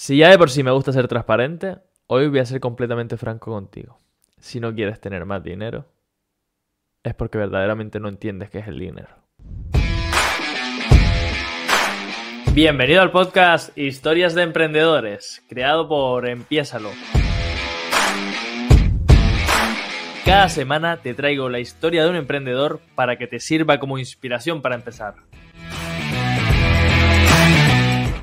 Si ya de por sí me gusta ser transparente, hoy voy a ser completamente franco contigo. Si no quieres tener más dinero, es porque verdaderamente no entiendes qué es el dinero. Bienvenido al podcast Historias de Emprendedores, creado por Empiésalo. Cada semana te traigo la historia de un emprendedor para que te sirva como inspiración para empezar.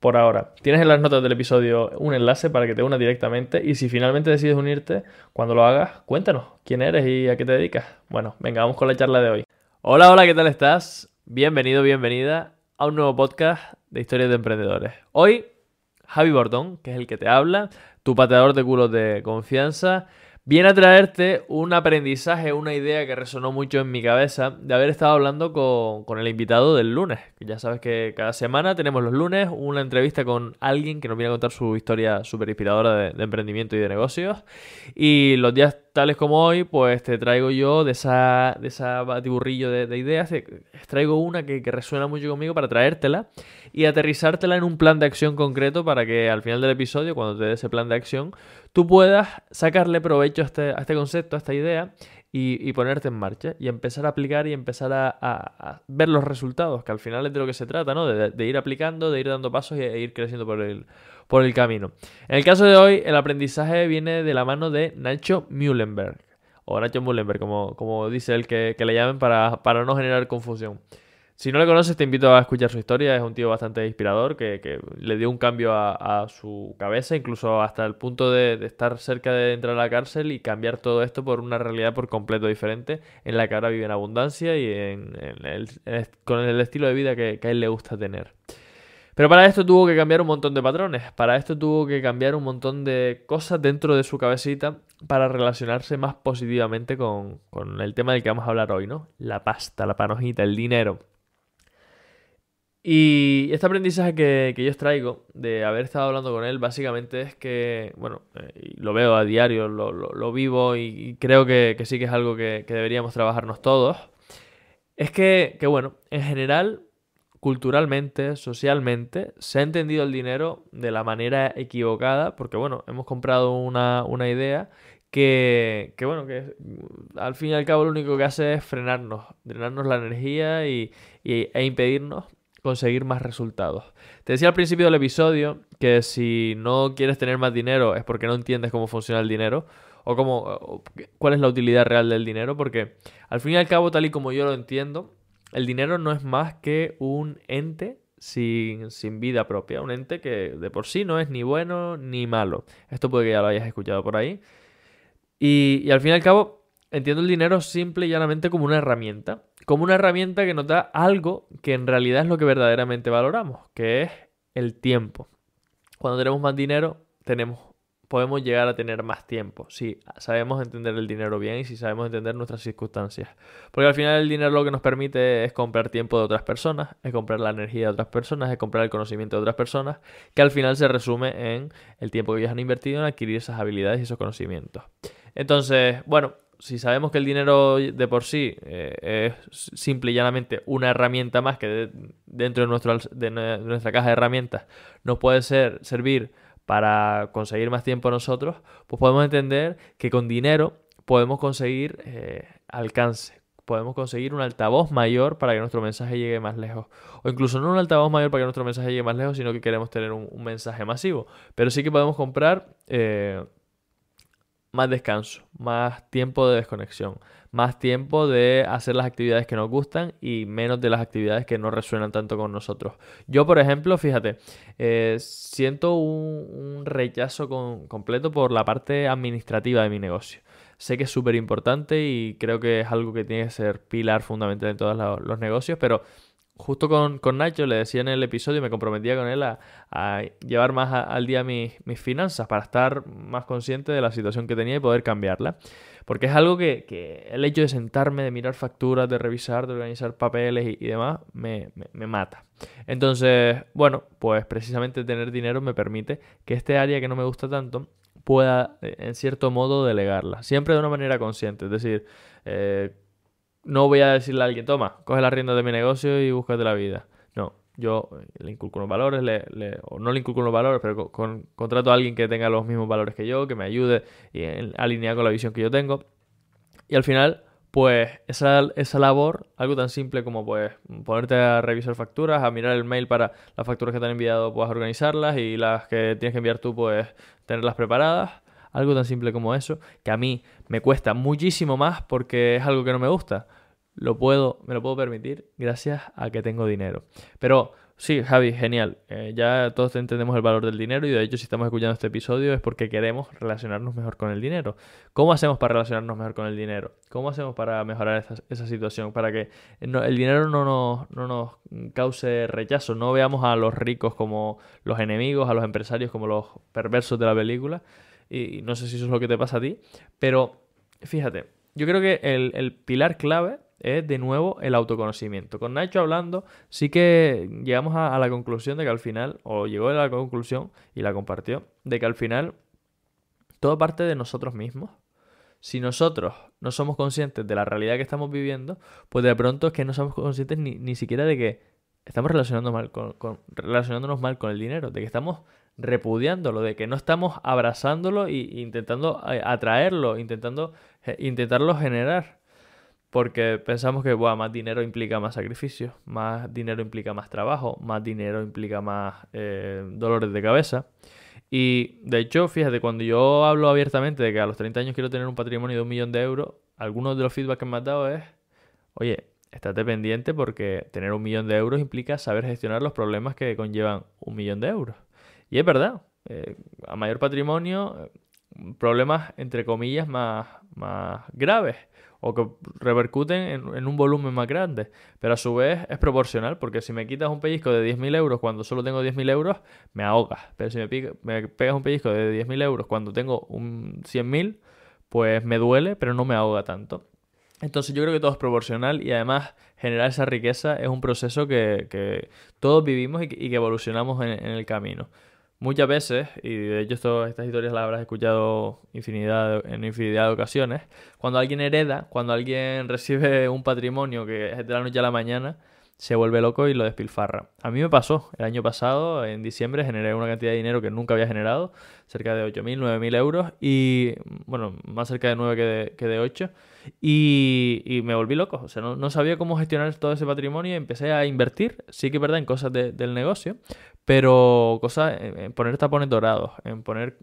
por ahora. Tienes en las notas del episodio un enlace para que te unas directamente y si finalmente decides unirte, cuando lo hagas, cuéntanos quién eres y a qué te dedicas. Bueno, venga, vamos con la charla de hoy. Hola, hola, ¿qué tal estás? Bienvenido, bienvenida a un nuevo podcast de historias de emprendedores. Hoy, Javi Bordón, que es el que te habla, tu pateador de culos de confianza viene a traerte un aprendizaje, una idea que resonó mucho en mi cabeza de haber estado hablando con, el invitado del lunes. Ya sabes que cada semana tenemos los lunes una entrevista con alguien que nos viene a contar su historia súper inspiradora de, emprendimiento y de negocios. Y los días tales como hoy, pues te traigo yo de esa, de esa batiburrillo de, ideas, traigo una que, que resuena mucho conmigo para traértela y aterrizártela en un plan de acción concreto para que al final del episodio, cuando te dé ese plan de acción, tú puedas sacarle provecho a este, a este concepto, a esta idea y, ponerte en marcha y empezar a aplicar y empezar a, ver los resultados, que al final es de lo que se trata, ¿no? De, ir aplicando, de ir dando pasos e ir creciendo por el, por el camino. En el caso de hoy, el aprendizaje viene de la mano de Nacho Mühlenberg, o Nacho Mühlenberg, como, como dice él que, que le llamen para, para no generar confusión. Si no le conoces, te invito a escuchar su historia. Es un tío bastante inspirador que, le dio un cambio a, su cabeza, incluso hasta el punto de, estar cerca de entrar a la cárcel y cambiar todo esto por una realidad por completo diferente en la que ahora vive en abundancia y en, con el estilo de vida que, a él le gusta tener. Pero para esto tuvo que cambiar un montón de patrones, para esto tuvo que cambiar un montón de cosas dentro de su cabecita para relacionarse más positivamente con, con el tema del que vamos a hablar hoy, ¿no? La pasta, la panojita, el dinero. Y este aprendizaje que, yo os traigo de haber estado hablando con él, básicamente es que, bueno, eh, lo veo a diario, lo, vivo y, creo que, sí que es algo que, deberíamos trabajarnos todos. Es que, que, bueno, en general, culturalmente, socialmente, se ha entendido el dinero de la manera equivocada, porque, bueno, hemos comprado una, idea que, que, bueno, que al fin y al cabo lo único que hace es frenarnos, drenarnos la energía y, e impedirnos conseguir más resultados. Te decía al principio del episodio que si no quieres tener más dinero es porque no entiendes cómo funciona el dinero o cómo, cuál es la utilidad real del dinero, porque al fin y al cabo, tal y como yo lo entiendo, el dinero no es más que un ente sin, sin, vida propia, un ente que de por sí no es ni bueno ni malo. Esto puede que ya lo hayas escuchado por ahí. Y, y al fin y al cabo, entiendo el dinero simple y llanamente como una herramienta como una herramienta que nos da algo que en realidad es lo que verdaderamente valoramos, que es el tiempo. Cuando tenemos más dinero, tenemos, podemos llegar a tener más tiempo, si sabemos entender el dinero bien y si sabemos entender nuestras circunstancias. Porque al final el dinero lo que nos permite es comprar tiempo de otras personas, es comprar la energía de otras personas, es comprar el conocimiento de otras personas, que al final se resume en el tiempo que ellos han invertido en adquirir esas habilidades y esos conocimientos. Entonces, bueno, si sabemos que el dinero de por sí eh, es simple y llanamente una herramienta más que dentro de, nuestro, de, nuestra caja de herramientas nos puede ser, servir para conseguir más tiempo nosotros, pues podemos entender que con dinero podemos conseguir eh, alcance, podemos conseguir un altavoz mayor para que nuestro mensaje llegue más lejos. O incluso no un altavoz mayor para que nuestro mensaje llegue más lejos, sino que queremos tener un, mensaje masivo. Pero sí que podemos comprar eh, más descanso, más tiempo de desconexión, más tiempo de hacer las actividades que nos gustan y menos de las actividades que no resuenan tanto con nosotros. Yo, por ejemplo, fíjate, eh, siento un, rechazo completo por la parte administrativa de mi negocio. Sé que es súper importante y creo que es algo que tiene que ser pilar fundamental en todos los negocios, pero justo con, Nacho le decía en el episodio, me comprometía con él a, llevar más al día mis, finanzas para estar más consciente de la situación que tenía y poder cambiarla. Porque es algo que, el hecho de sentarme, de mirar facturas, de revisar, de organizar papeles y, demás, me, me, mata. Entonces, bueno, pues precisamente tener dinero me permite que este área que no me gusta tanto pueda, eh, en cierto modo, delegarla. Siempre de una manera consciente. Es decir, eh, no voy a decirle a alguien, toma, coge la rienda de mi negocio y búscate la vida. No, yo le inculco unos valores, le, o no le inculco unos valores, pero con, contrato a alguien que tenga los mismos valores que yo, que me ayude y alinear con la visión que yo tengo. Y al final, pues esa, esa labor, algo tan simple como pues ponerte a revisar facturas, a mirar el mail para las facturas que te han enviado, puedas organizarlas y las que tienes que enviar tú, pues tenerlas preparadas. Algo tan simple como eso, que a mí me cuesta muchísimo más porque es algo que no me gusta lo puedo, me lo puedo permitir gracias a que tengo dinero. Pero sí, Javi, genial. Eh, ya todos entendemos el valor del dinero y de hecho si estamos escuchando este episodio es porque queremos relacionarnos mejor con el dinero. ¿Cómo hacemos para relacionarnos mejor con el dinero? ¿Cómo hacemos para mejorar esa, situación? Para que el dinero no nos, no nos cause rechazo, no veamos a los ricos como los enemigos, a los empresarios como los perversos de la película. Y no sé si eso es lo que te pasa a ti, pero fíjate, yo creo que el, el pilar clave es de nuevo el autoconocimiento. Con Nacho hablando, sí que llegamos a, la conclusión de que al final, o llegó a la conclusión y la compartió, de que al final todo parte de nosotros mismos. Si nosotros no somos conscientes de la realidad que estamos viviendo, pues de pronto es que no somos conscientes ni, siquiera de que estamos relacionando mal con, relacionándonos mal con el dinero, de que estamos repudiándolo, de que no estamos abrazándolo e intentando eh, atraerlo, intentando eh, intentarlo generar. Porque pensamos que más dinero implica más sacrificio, más dinero implica más trabajo, más dinero implica más eh, dolores de cabeza. Y de hecho, fíjate, cuando yo hablo abiertamente de que a los 30 años quiero tener un patrimonio de un millón de euros, algunos de los feedback que me han dado es, oye, estate pendiente porque tener un millón de euros implica saber gestionar los problemas que conllevan un millón de euros. Y es verdad, eh, a mayor patrimonio, eh, problemas entre comillas más, más graves o que repercuten en, un volumen más grande. Pero a su vez es proporcional, porque si me quitas un pellizco de 10.000 euros cuando solo tengo 10.000 euros, me ahogas. Pero si me, pegas un pellizco de 10.000 euros cuando tengo un 100.000, pues me duele, pero no me ahoga tanto. Entonces yo creo que todo es proporcional y además generar esa riqueza es un proceso que, todos vivimos y que, evolucionamos en el camino. Muchas veces, y de hecho estas historias las habrás escuchado infinidad, en infinidad de ocasiones, cuando alguien hereda, cuando alguien recibe un patrimonio que es de la noche a la mañana, se vuelve loco y lo despilfarra. A mí me pasó, el año pasado, en diciembre, generé una cantidad de dinero que nunca había generado, cerca de 8.000, 9.000 euros, y bueno, más cerca de 9 que de, que de 8, y, me volví loco, o sea, no, sabía cómo gestionar todo ese patrimonio y empecé a invertir, sí que verdad, en cosas del negocio, pero cosas, en poner tapones dorados, en poner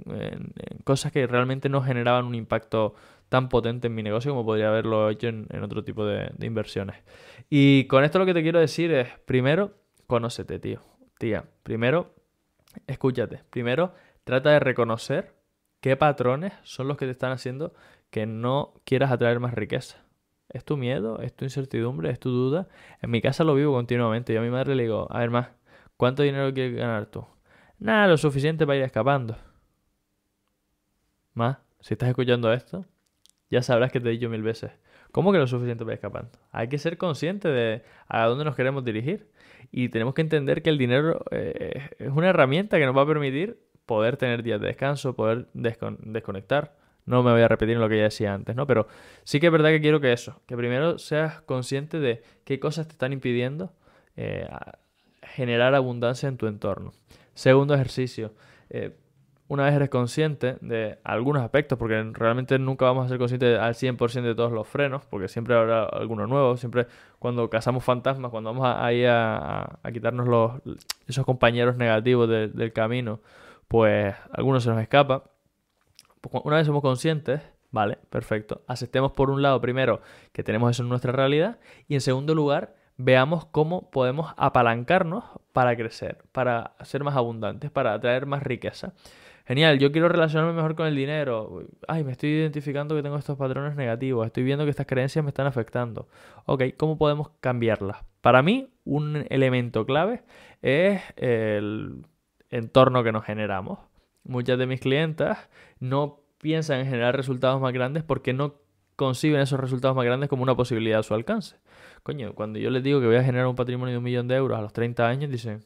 cosas que realmente no generaban un impacto tan potente en mi negocio como podría haberlo hecho en, otro tipo de, inversiones. Y con esto lo que te quiero decir es, primero, conócete, tío. Tía, primero, escúchate. Primero, trata de reconocer qué patrones son los que te están haciendo que no quieras atraer más riqueza. ¿Es tu miedo? ¿Es tu incertidumbre? ¿Es tu duda? En mi casa lo vivo continuamente. Yo a mi madre le digo, a ver más, ¿Cuánto dinero quieres ganar tú? Nada, lo suficiente para ir escapando. Más, si estás escuchando esto, ya sabrás que te he dicho mil veces. ¿Cómo que lo suficiente para ir escapando? Hay que ser consciente de a dónde nos queremos dirigir. Y tenemos que entender que el dinero eh, es una herramienta que nos va a permitir poder tener días de descanso, poder desconectar. No me voy a repetir lo que ya decía antes, ¿no? Pero sí que es verdad que quiero que eso, que primero seas consciente de qué cosas te están impidiendo eh, generar abundancia en tu entorno. Segundo ejercicio, eh, una vez eres consciente de algunos aspectos, porque realmente nunca vamos a ser conscientes al 100% de todos los frenos, porque siempre habrá alguno nuevo, siempre cuando cazamos fantasmas, cuando vamos ahí a, quitarnos los, esos compañeros negativos del camino, pues algunos se nos escapa. Una vez somos conscientes, vale, perfecto, aceptemos por un lado primero que tenemos eso en nuestra realidad y en segundo lugar veamos cómo podemos apalancarnos para crecer, para ser más abundantes, para atraer más riqueza. Genial, yo quiero relacionarme mejor con el dinero. Ay, me estoy identificando que tengo estos patrones negativos, estoy viendo que estas creencias me están afectando. Ok, ¿cómo podemos cambiarlas? Para mí, un elemento clave es el entorno que nos generamos. Muchas de mis clientas no piensan en generar resultados más grandes porque no conciben esos resultados más grandes como una posibilidad a su alcance. Coño, cuando yo les digo que voy a generar un patrimonio de un millón de euros a los 30 años, dicen,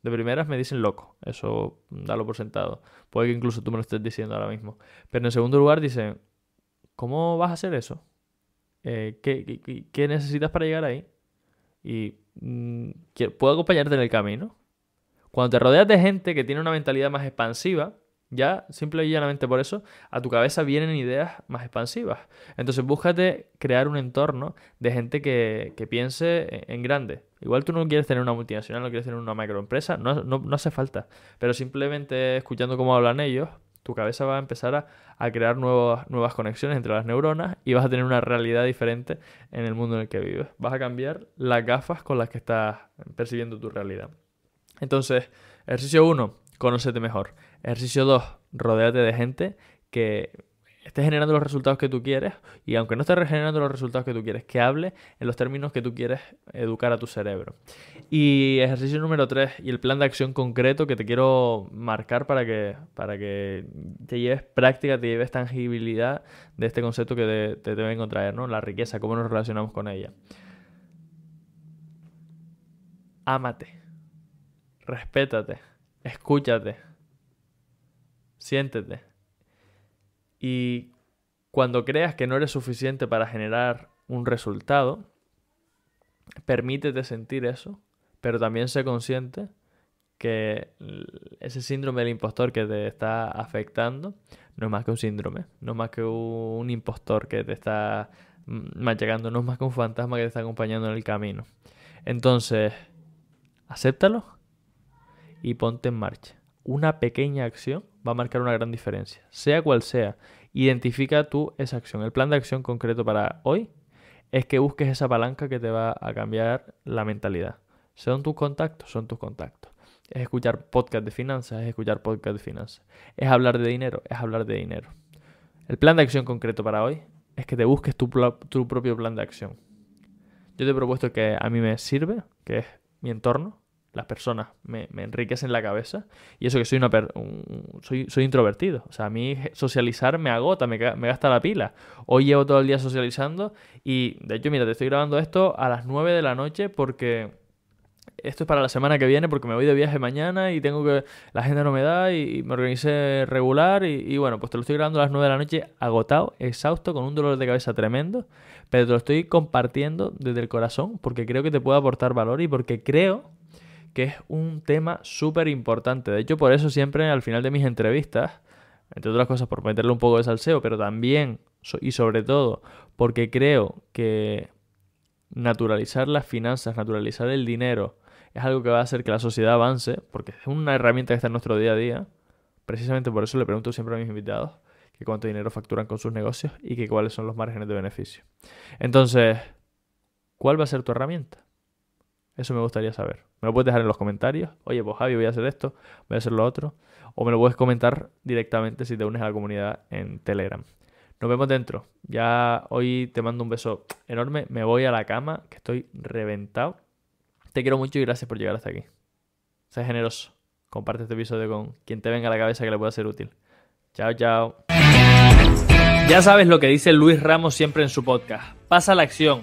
de primeras me dicen loco, eso dalo por sentado. Puede que incluso tú me lo estés diciendo ahora mismo. Pero en segundo lugar dicen, ¿cómo vas a hacer eso? Eh, ¿qué, necesitas para llegar ahí? Y mm, ¿puedo acompañarte en el camino? Cuando te rodeas de gente que tiene una mentalidad más expansiva, ya, simple y llanamente por eso, a tu cabeza vienen ideas más expansivas. Entonces, búscate crear un entorno de gente que, piense en grande. Igual tú no quieres tener una multinacional, no quieres tener una macroempresa, no, no, hace falta. Pero simplemente escuchando cómo hablan ellos, tu cabeza va a empezar a, a, crear nuevas conexiones entre las neuronas y vas a tener una realidad diferente en el mundo en el que vives. Vas a cambiar las gafas con las que estás percibiendo tu realidad. Entonces, ejercicio 1, conócete mejor. Ejercicio 2, rodéate de gente que esté generando los resultados que tú quieres y aunque no esté generando los resultados que tú quieres, que hable en los términos que tú quieres educar a tu cerebro. Y ejercicio número 3 y el plan de acción concreto que te quiero marcar para que, para que te lleves práctica, te lleves tangibilidad de este concepto que te, te debe encontrar, ¿no? La riqueza, cómo nos relacionamos con ella. Ámate, respétate, escúchate siéntete. Y cuando creas que no eres suficiente para generar un resultado, permítete sentir eso, pero también sé consciente que ese síndrome del impostor que te está afectando no es más que un síndrome, no es más que un impostor que te está machacando, no es más que un fantasma que te está acompañando en el camino. Entonces, acéptalo y ponte en marcha. Una pequeña acción va a marcar una gran diferencia. Sea cual sea, identifica tú esa acción. El plan de acción concreto para hoy es que busques esa palanca que te va a cambiar la mentalidad. Son tus contactos, son tus contactos. Es escuchar podcast de finanzas, es escuchar podcast de finanzas. Es hablar de dinero, es hablar de dinero. El plan de acción concreto para hoy es que te busques tu, tu propio plan de acción. Yo te he propuesto que a mí me sirve, que es mi entorno, las personas me, enriquecen la cabeza. Y eso que soy una soy, soy introvertido. O sea, a mí socializar me agota, me, me, gasta la pila. Hoy llevo todo el día socializando y de hecho, mira, te estoy grabando esto a las 9 de la noche porque esto es para la semana que viene porque me voy de viaje mañana y tengo que... La agenda no me da y, me organicé regular y, y, bueno, pues te lo estoy grabando a las 9 de la noche agotado, exhausto, con un dolor de cabeza tremendo, pero te lo estoy compartiendo desde el corazón porque creo que te puede aportar valor y porque creo que es un tema súper importante. De hecho, por eso siempre al final de mis entrevistas, entre otras cosas por meterle un poco de salseo, pero también y sobre todo porque creo que naturalizar las finanzas, naturalizar el dinero, es algo que va a hacer que la sociedad avance, porque es una herramienta que está en nuestro día a día. Precisamente por eso le pregunto siempre a mis invitados que cuánto dinero facturan con sus negocios y que cuáles son los márgenes de beneficio. Entonces, ¿cuál va a ser tu herramienta? Eso me gustaría saber. Me lo puedes dejar en los comentarios. Oye, pues Javi, voy a hacer esto, voy a hacer lo otro. O me lo puedes comentar directamente si te unes a la comunidad en Telegram. Nos vemos dentro. Ya hoy te mando un beso enorme. Me voy a la cama, que estoy reventado. Te quiero mucho y gracias por llegar hasta aquí. Sé generoso. Comparte este episodio con quien te venga a la cabeza que le pueda ser útil. Chao, chao. Ya sabes lo que dice Luis Ramos siempre en su podcast. Pasa la acción